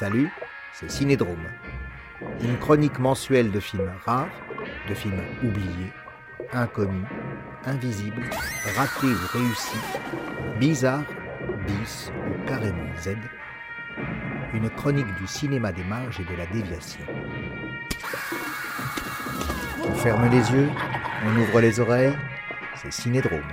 Salut, c'est Cinédrome. Une chronique mensuelle de films rares, de films oubliés, inconnus, invisibles, ratés ou réussis, bizarres, bis ou carrément Z. Une chronique du cinéma des marges et de la déviation. On ferme les yeux, on ouvre les oreilles, c'est Cinédrome.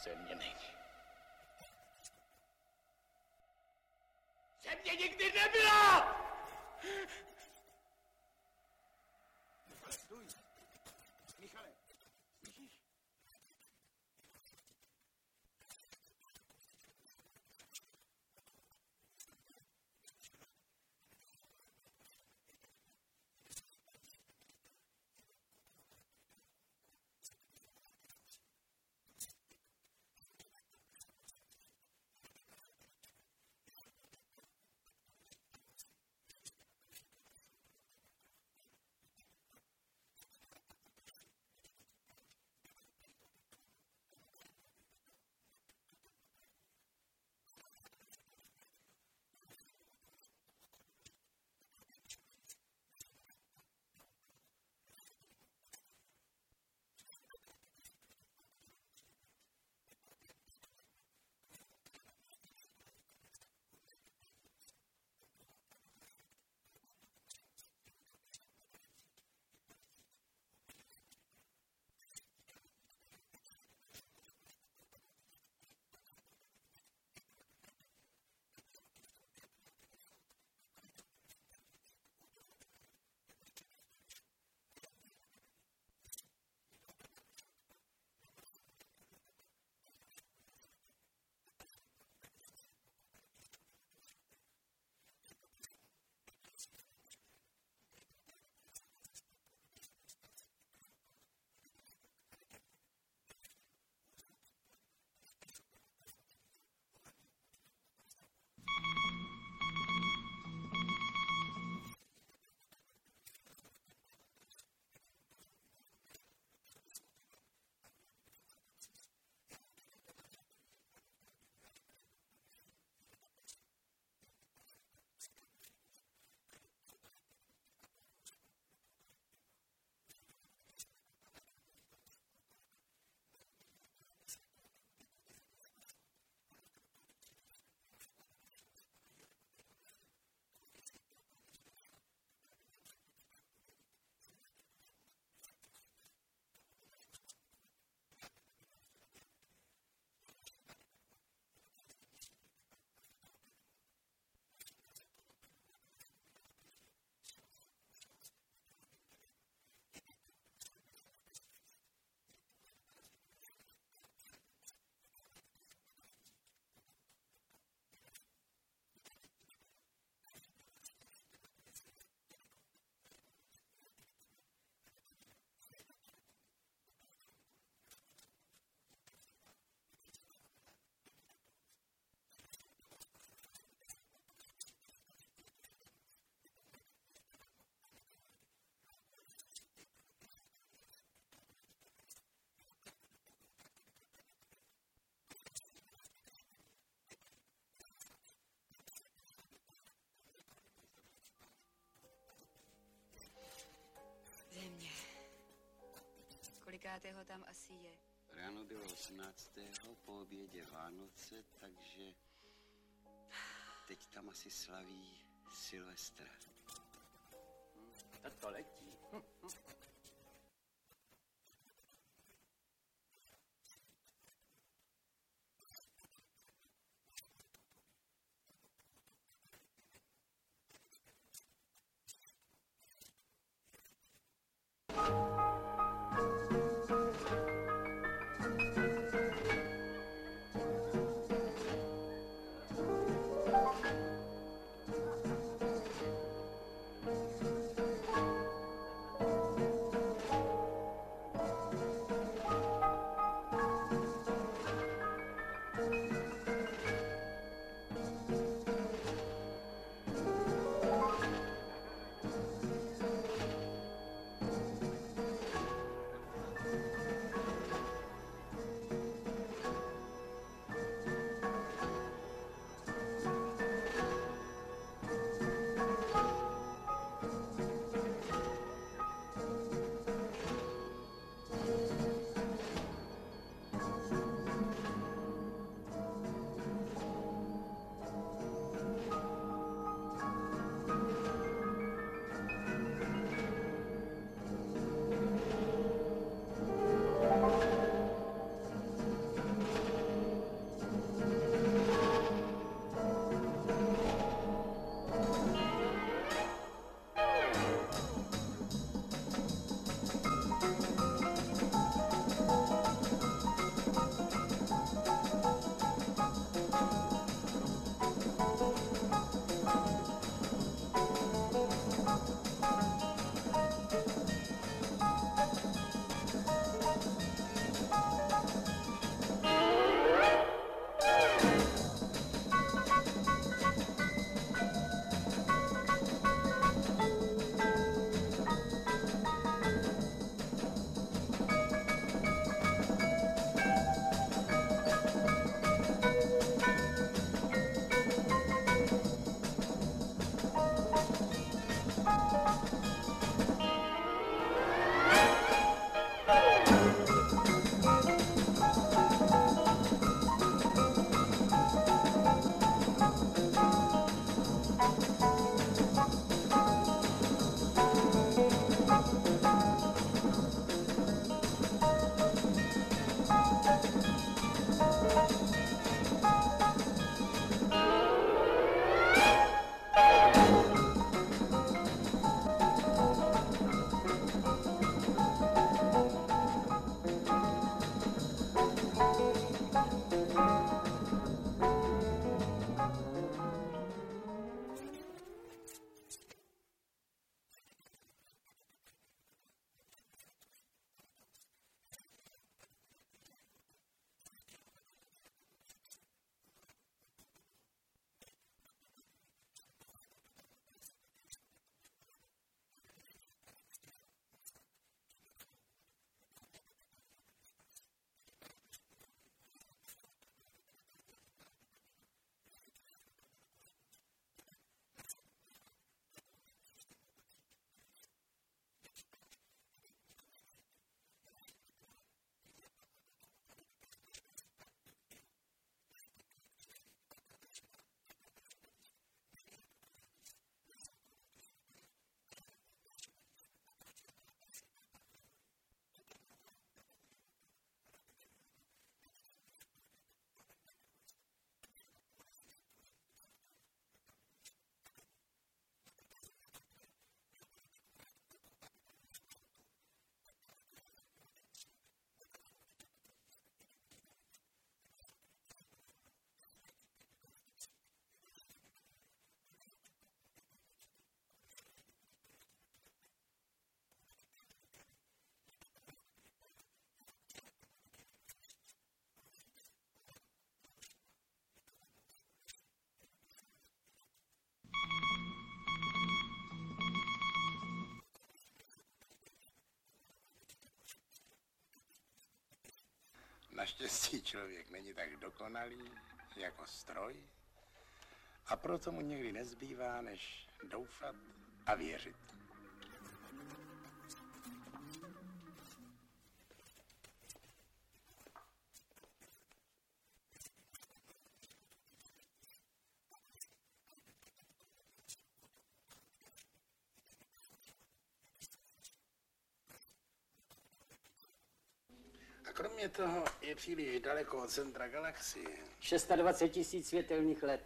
Все, не найти. Kolikátého tam asi je? Ráno bylo 18. po obědě Vánoce, takže teď tam asi slaví Silvestra. Hm? Tak to letí. Naštěstí člověk není tak dokonalý jako stroj a proto mu někdy nezbývá, než doufat a věřit. příliš daleko od centra galaxie. 26 tisíc světelných let.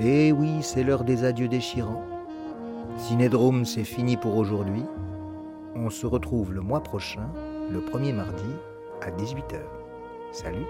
Eh oui, c'est l'heure des adieux déchirants. Cinédrome, c'est fini pour aujourd'hui. On se retrouve le mois prochain, le premier mardi, à 18h. Salut